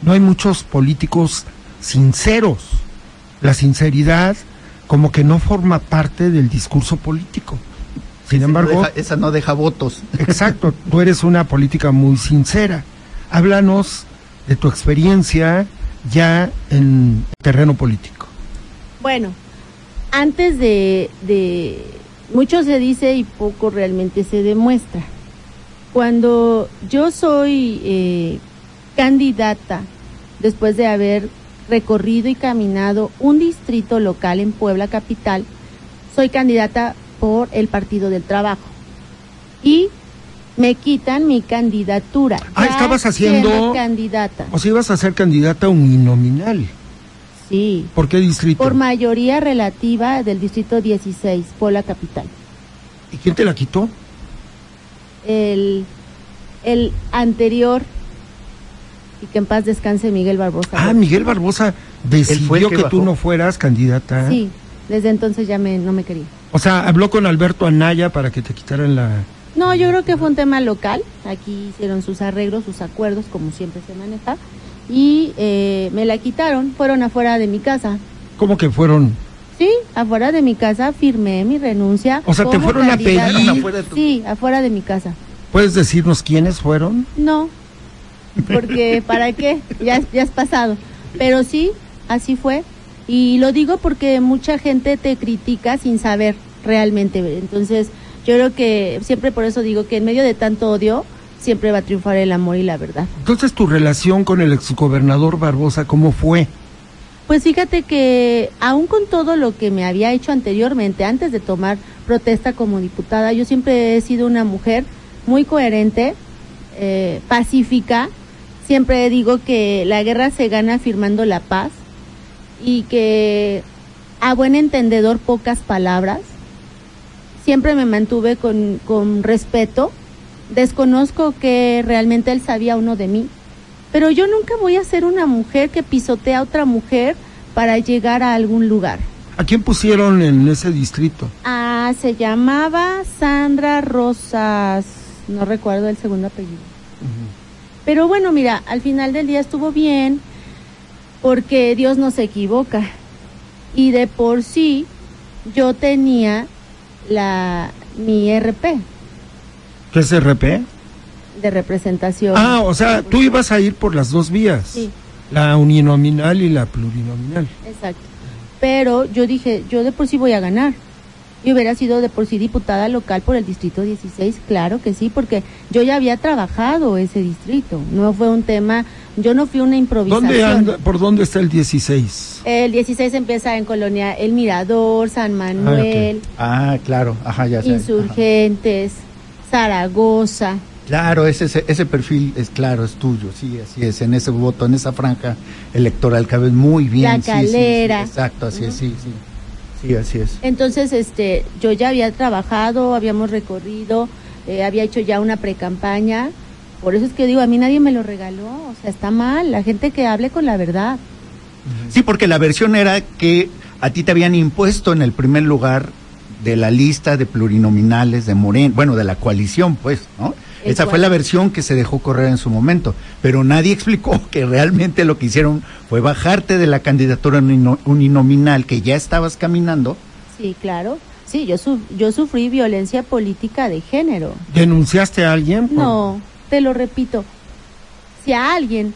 no hay muchos políticos sinceros. La sinceridad como que no forma parte del discurso político. Sin Esa no embargo, deja- esa no deja votos. Exacto, tú eres una política muy sincera. Háblanos de tu experiencia ya en terreno político. Bueno, antes de, de mucho se dice y poco realmente se demuestra. Cuando yo soy eh, candidata, después de haber recorrido y caminado un distrito local en Puebla Capital, soy candidata por el Partido del Trabajo. Y me quitan mi candidatura. Ah, ya estabas haciendo- candidata. O sea, ibas a ser candidata uninominal. Sí. ¿Por qué distrito? Por mayoría relativa del distrito 16, Puebla Capital. ¿Y quién te la quitó? El, el anterior, y que en paz descanse Miguel Barbosa. Ah, Miguel Barbosa fue decidió que que, tú no fueras candidata. Sí, desde entonces ya me, no me quería. O sea, habló con Alberto Anaya para que te quitaran la... No, yo creo que fue un tema local. Aquí hicieron sus arreglos, sus acuerdos, como siempre se maneja. Y eh, me la quitaron, fueron afuera de mi casa. ¿Cómo que fueron? Sí, afuera de mi casa firmé mi renuncia. O sea, te fueron a pedir- Afuera de tu- Sí, afuera de mi casa. ¿Puedes decirnos quiénes fueron? No, porque ¿para qué? Ya, ya es pasado. Pero sí, así fue. Y lo digo porque mucha gente te critica sin saber realmente. Entonces, yo creo que siempre por eso digo que en medio de tanto odio, siempre va a triunfar el amor y la verdad. Entonces, tu relación con el exgobernador Barbosa, ¿cómo fue? Pues fíjate que aún con todo lo que me había hecho anteriormente, antes de tomar protesta como diputada, yo siempre he sido una mujer muy coherente, eh, pacífica. Siempre digo que la guerra se gana firmando la paz y que a buen entendedor pocas palabras. Siempre me mantuve con, con respeto. Desconozco que realmente él sabía uno de mí, pero yo nunca voy a ser una mujer que pisotea a otra mujer para llegar a algún lugar. ¿A quién pusieron en ese distrito? Ah, se llamaba Sandra Rosas, no recuerdo el segundo apellido. Pero bueno, mira, al final del día estuvo bien porque Dios no se equivoca. Y de por sí yo tenía la mi RP. ¿Qué es RP? de representación. Ah, o sea, tú ibas a ir por las dos vías. Sí. La uninominal y la plurinominal. Exacto. Pero yo dije, yo de por sí voy a ganar. Y hubiera sido de por sí diputada local por el distrito 16, claro que sí, porque yo ya había trabajado ese distrito. No fue un tema, yo no fui una improvisación. ¿Dónde anda, ¿Por dónde está el 16? El 16 empieza en Colonia El Mirador, San Manuel, Ah, claro, ajá, ya sé. ajá. Zaragoza. Claro, ese, ese, perfil es claro, es tuyo, sí, así es, en ese voto, en esa franja electoral cabes muy bien. La sí, sí, sí, Calera. exacto, así es, sí, sí. Sí, así es. Entonces, este, yo ya había trabajado, habíamos recorrido, eh, había hecho ya una pre-campaña. Por eso es que digo, a mí nadie me lo regaló. O sea, está mal. La gente que hable con la verdad. Sí, porque la versión era que a ti te habían impuesto en el primer lugar de la lista de plurinominales de Moreno, bueno, de la coalición, pues, ¿no? Esa fue la versión que se dejó correr en su momento, pero nadie explicó que realmente lo que hicieron fue bajarte de la candidatura unino- uninominal que ya estabas caminando. Sí, claro. Sí, yo, su- yo sufrí violencia política de género. ¿Denunciaste a alguien? por- No, te lo repito. Si a alguien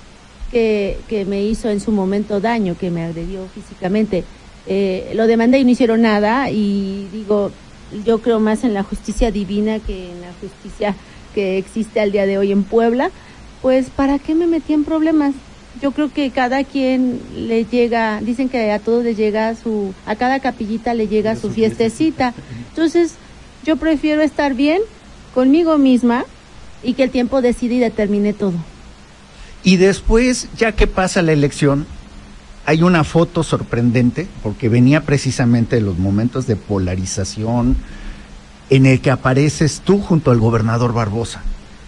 que, que me hizo en su momento daño, que me agredió físicamente, eh, lo demandé y no hicieron nada, y digo, yo creo más en la justicia divina que en la justicia que existe al día de hoy en Puebla, pues ¿para qué me metí en problemas? Yo creo que cada quien le llega, dicen que a todos le llega su, a cada capillita le llega su fiestecita. Entonces, yo prefiero estar bien conmigo misma y que el tiempo decida y determine todo. Y después, ya que pasa la elección, hay una foto sorprendente, porque venía precisamente de los momentos de polarización en el que apareces tú junto al gobernador Barbosa.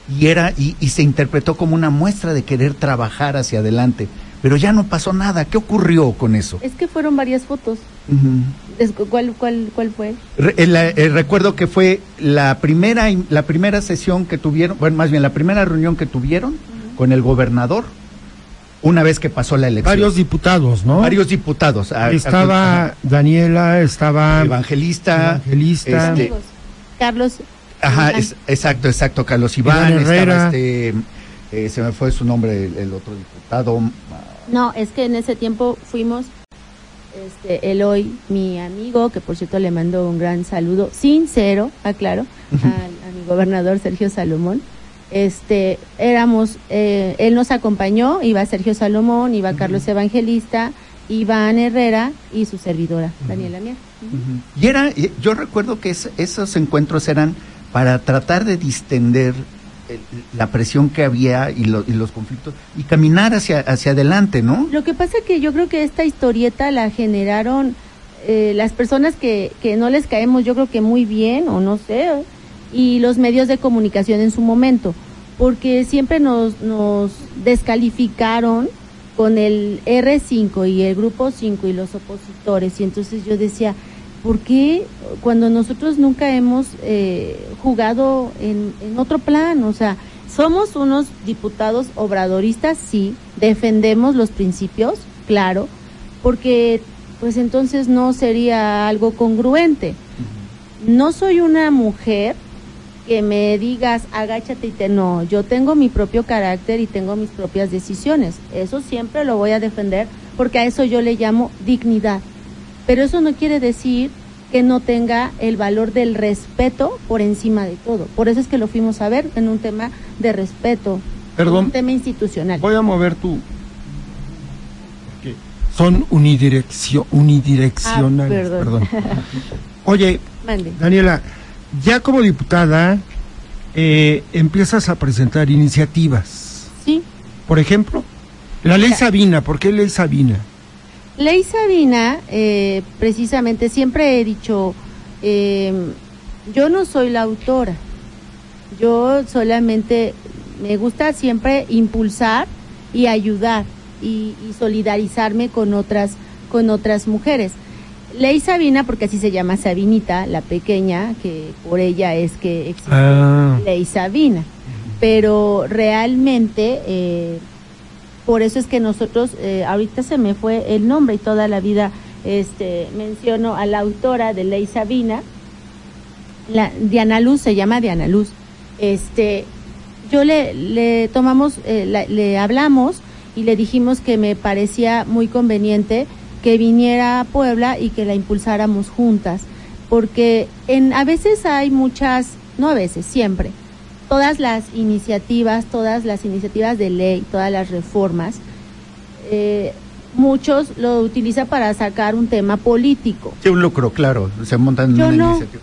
Y era, y, y se interpretó como una muestra de querer trabajar hacia adelante. Pero ya no pasó nada. ¿Qué ocurrió con eso? Es que fueron varias fotos. ¿Cuál, cuál, cuál fue? Re- el- el recuerdo que fue la primera im- la primera sesión que tuvieron, bueno, más bien la primera reunión que tuvieron con el gobernador una vez que pasó la elección. Varios diputados, ¿no? varios diputados. a- a- Estaba Daniela, estaba Evangelista, Evangelista. este. Carlos. ajá, es- exacto, exacto, Carlos Iván, Iván Herrera. estaba este, eh, se me fue su nombre, el, el otro diputado. No, es que en ese tiempo fuimos, este, Eloy, mi amigo, que por cierto le mando un gran saludo, sincero, aclaro, al- a, mi gobernador Sergio Salomón. Este, éramos, eh, él nos acompañó, iba Sergio Salomón, iba Carlos Evangelista, Iván Herrera y su servidora, Daniela Mier. Y era, yo recuerdo que es- esos encuentros eran para tratar de distender el- la presión que había y, lo- y los conflictos y caminar hacia, hacia adelante, ¿no? Lo que pasa que yo creo que esta historieta la generaron eh, las personas que, que no les caemos, yo creo que muy bien, o no sé, y los medios de comunicación en su momento, porque siempre nos, nos descalificaron con el R5 y el grupo 5 y los opositores, y entonces yo decía, ¿por qué cuando nosotros nunca hemos eh, jugado en, en otro plan? O sea, somos unos diputados obradoristas, sí, defendemos los principios, claro, porque pues entonces no sería algo congruente. No soy una mujer que me digas agáchate y te no, yo tengo mi propio carácter y tengo mis propias decisiones. Eso siempre lo voy a defender porque a eso yo le llamo dignidad. Pero eso no quiere decir que no tenga el valor del respeto por encima de todo. Por eso es que lo fuimos a ver en un tema de respeto, Perdón. un tema institucional. Voy a mover tu. porque Son unidireccio- unidireccionales. Ah, perdón. perdón. Oye, Mande. Daniela, ya como diputada eh, empiezas a presentar iniciativas. Sí. Por ejemplo, la ley. Sabina. ¿Por qué ley Sabina? Ley Sabina, eh, precisamente, siempre he dicho, eh, yo no soy la autora, yo solamente me gusta siempre impulsar y ayudar y, y solidarizarme con otras, con otras mujeres. Ley Sabina, porque así se llama Sabinita, la pequeña, que por ella es que existe Ah. Ley Sabina. Pero realmente, eh, por eso es que nosotros, eh, ahorita se me fue el nombre y toda la vida este, menciono a la autora de Ley Sabina, la, Diana Luz, se llama Diana Luz. este, yo le, le tomamos, eh, la- le hablamos y le dijimos que me parecía muy conveniente que viniera a Puebla y que la impulsáramos juntas, porque en, a veces hay muchas, no a veces, siempre, todas las iniciativas, todas las iniciativas de ley, todas las reformas, eh, muchos lo utilizan para sacar un tema político. Sí, un lucro, claro. Se montan Yo una no. iniciativa.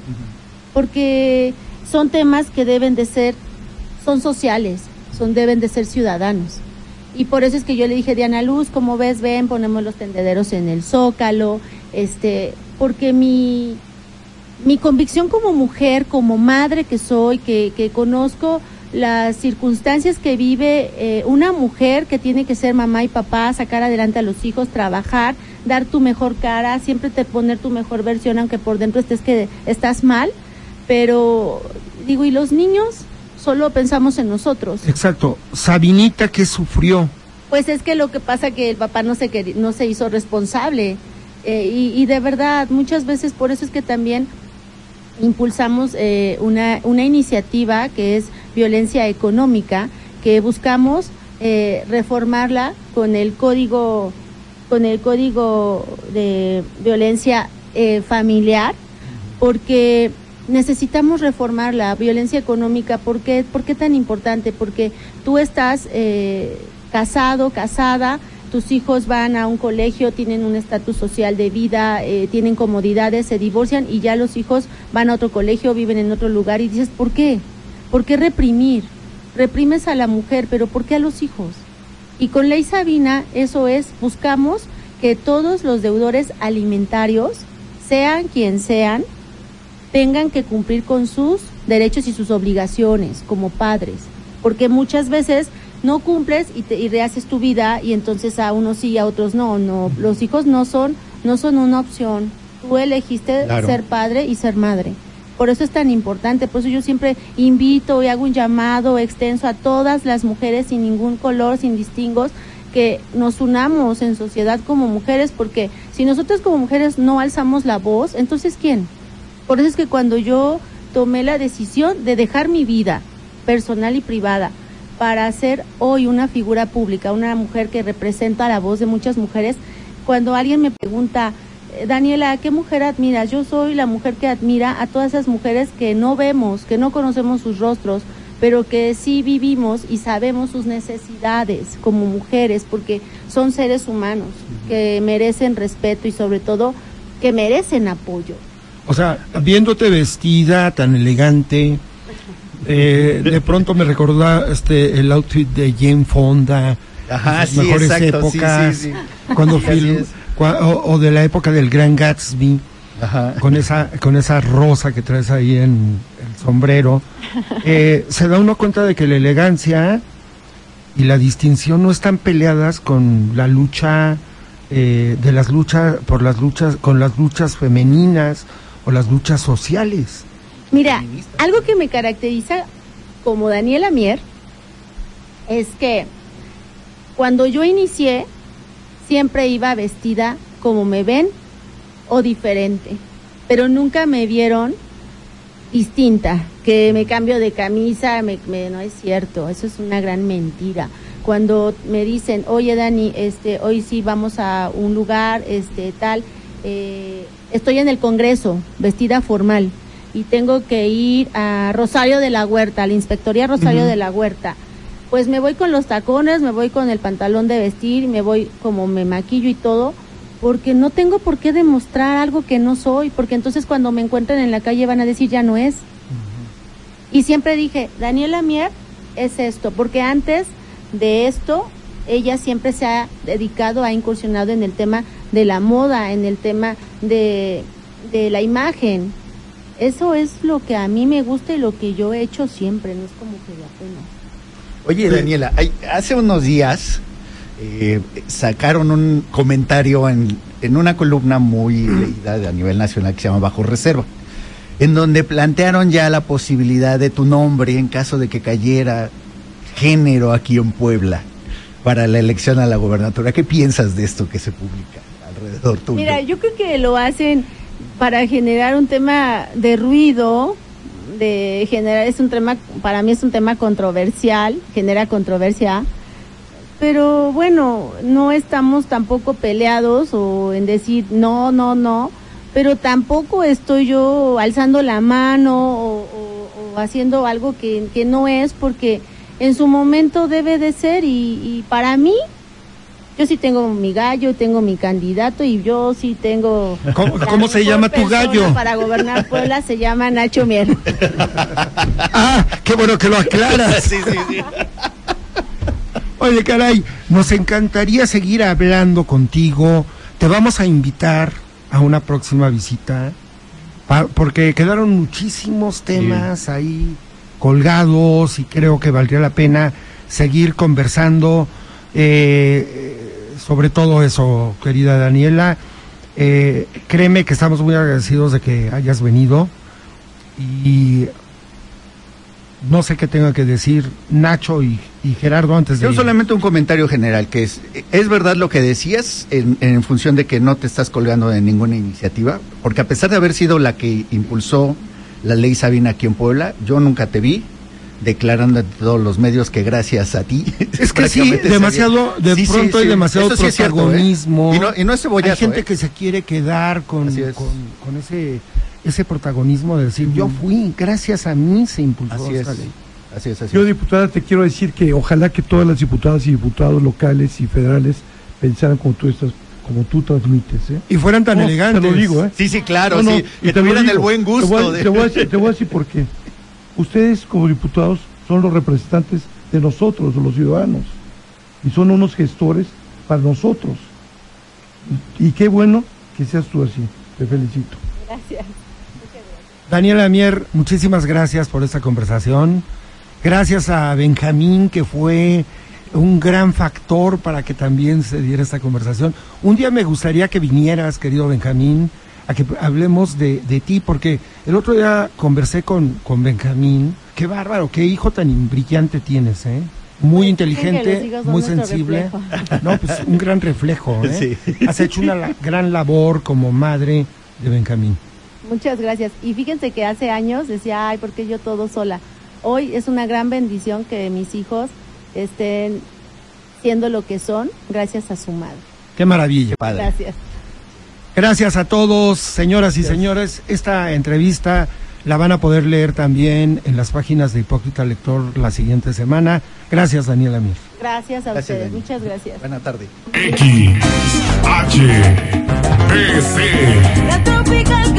porque son temas que deben de ser, son sociales, son deben de ser ciudadanos. Y por eso es que yo le dije, Diana Luz, como ves, ven, ponemos los tendederos en el zócalo, este, porque mi, mi convicción como mujer, como madre que soy, que, que conozco las circunstancias que vive eh, una mujer que tiene que ser mamá y papá, sacar adelante a los hijos, trabajar, dar tu mejor cara, siempre te poner tu mejor versión, aunque por dentro estés que estás mal, pero digo, ¿y los niños? Solo pensamos en nosotros. Exacto. Sabinita, ¿qué sufrió? Pues es que lo que pasa que el papá no se no se hizo responsable Eh, y, y de verdad muchas veces por eso es que también impulsamos eh, una una iniciativa que es violencia económica que buscamos eh, reformarla con el código con el código de violencia familiar porque necesitamos reformar la violencia económica. ¿Por qué, ¿Por qué tan importante? Porque tú estás eh, casado, casada, tus hijos van a un colegio, tienen un estatus social de vida, eh, tienen comodidades, se divorcian y ya los hijos van a otro colegio, viven en otro lugar y dices, ¿por qué? ¿Por qué reprimir? Reprimes a la mujer, pero ¿por qué a los hijos? Y con Ley Sabina, eso es, buscamos que todos los deudores alimentarios, sean quien sean, tengan que cumplir con sus derechos y sus obligaciones como padres, porque muchas veces no cumples y, te, y rehaces tu vida y entonces a unos sí y a otros no, no, los hijos no son, no son una opción, tú elegiste Claro. ser padre y ser madre. Por eso es tan importante, por eso yo siempre invito y hago un llamado extenso a todas las mujeres sin ningún color, sin distingos, que nos unamos en sociedad como mujeres, porque si nosotras como mujeres no alzamos la voz, entonces ¿quién? Por eso es que cuando yo tomé la decisión de dejar mi vida personal y privada para ser hoy una figura pública, una mujer que representa la voz de muchas mujeres, cuando alguien me pregunta, eh, Daniela, ¿a qué mujer admiras? Yo soy la mujer que admira a todas esas mujeres que no vemos, que no conocemos sus rostros, pero que sí vivimos y sabemos sus necesidades como mujeres, porque son seres humanos que merecen respeto y sobre todo que merecen apoyo. O sea, viéndote vestida tan elegante, eh, de pronto me recordó este el outfit de Jane Fonda, Ajá, sus sí, mejores exacto, épocas, sí, sí. cuando Así fil- es. cua- o, o de la época del Gran Gatsby, Ajá. con esa con esa rosa que traes ahí en el sombrero, eh, se da uno cuenta de que la elegancia y la distinción no están peleadas con la lucha eh, de las luchas por las luchas con las luchas femeninas o las luchas sociales. Mira, algo que me caracteriza como Daniela Mier es que cuando yo inicié siempre iba vestida como me ven o diferente, pero nunca me vieron distinta, que me cambio de camisa, me, no es cierto, eso es una gran mentira. Cuando me dicen, oye Dani, este, hoy sí vamos a un lugar, este, tal, eh, estoy en el Congreso, vestida formal, y tengo que ir a Rosario de la Huerta, a la Inspectoría Rosario de la Huerta. Pues me voy con los tacones, me voy con el pantalón de vestir, me voy como me maquillo y todo, porque no tengo por qué demostrar algo que no soy, porque entonces cuando me encuentren en la calle van a decir ya no es. Y siempre dije, Daniela Mier es esto, porque antes de esto, ella siempre se ha dedicado, ha incursionado en el tema de la moda, en el tema de, de la imagen. Eso es lo que a mí me gusta y lo que yo he hecho siempre, no es como que de apenas. Oye, Daniela, hay- hace unos días eh, sacaron un comentario en, en una columna muy leída de- a nivel nacional que se llama Bajo Reserva, en donde plantearon ya la posibilidad de tu nombre en caso de que cayera género aquí en Puebla para la elección a la gobernatura. ¿Qué piensas de esto que se publica Mira, yo creo que lo hacen para generar un tema de ruido. de generar, es un tema, para mí es un tema controversial, genera controversia, pero bueno, no estamos tampoco peleados o en decir no, no, no, pero tampoco estoy yo alzando la mano o, haciendo algo que, no es porque en su momento debe de ser y para mí yo sí tengo mi gallo, tengo mi candidato y yo sí tengo... ¿Cómo- se llama tu gallo? Para gobernar Puebla se llama Nacho Mier. Ah, qué bueno que lo aclaras. Sí, sí, sí. Oye, caray, nos encantaría seguir hablando contigo. Te vamos a invitar a una próxima visita, porque quedaron muchísimos temas ahí colgados y creo que valdría la pena seguir conversando eh, sobre todo eso, querida Daniela. Eh, créeme que estamos muy agradecidos de que hayas venido y no sé qué tenga que decir Nacho y, y Gerardo antes de Yo solamente un comentario general, que es, es verdad lo que decías en, en función de que no te estás colgando de ninguna iniciativa, porque a pesar de haber sido la que impulsó la ley Sabina aquí en Puebla, yo nunca te vi declarando ante todos los medios que gracias a ti. Es que sí, demasiado, de Sí, sí, pronto hay demasiado eso sí es cierto, ¿eh? protagonismo. Y no, y no es cebollazo, hay gente ¿eh? que se quiere quedar con, es. con, con ese, ese protagonismo de decir, yo fui, gracias a mí se impulsó Así es. esta ley. Así es, así Yo, es. diputada, te quiero decir que ojalá que todas las diputadas y diputados locales y federales pensaran como tú estás, como tú transmites, ¿eh? Y fueran tan No, elegantes. Te lo digo, ¿eh? Sí, sí, claro, No, no, sí. y Que te tuvieran el buen Te voy, gusto a- de... te voy a decir, te voy a decir por qué. Ustedes como diputados son los representantes de nosotros, de los ciudadanos, y son unos gestores para nosotros. Y, qué bueno que seas tú así. Te felicito. Gracias. Daniela Mier, muchísimas gracias por esta conversación. Gracias a Benjamín, que fue un gran factor para que también se diera esta conversación. Un día me gustaría que vinieras, querido Benjamín, a que hablemos de, de ti, porque el otro día conversé con, con Benjamín. Qué bárbaro, qué hijo tan brillante tienes, ¿eh? Muy inteligente, muy sensible. No, pues un gran reflejo, ¿eh? Sí. Has hecho una la- gran labor como madre de Benjamín. Muchas gracias. Y fíjense que hace años decía, ay, ¿por qué yo todo sola? Hoy es una gran bendición que mis hijos estén siendo lo que son gracias a su madre. Qué maravilla. Padre. Gracias. Gracias a todos, señoras y señores. Esta entrevista la van a poder leer también en las páginas de Hipócrita Lector la siguiente semana. Gracias, Daniela Mir. Gracias a Gracias, ustedes. Muchas gracias. Buena tarde. X, H, B, C. La tropical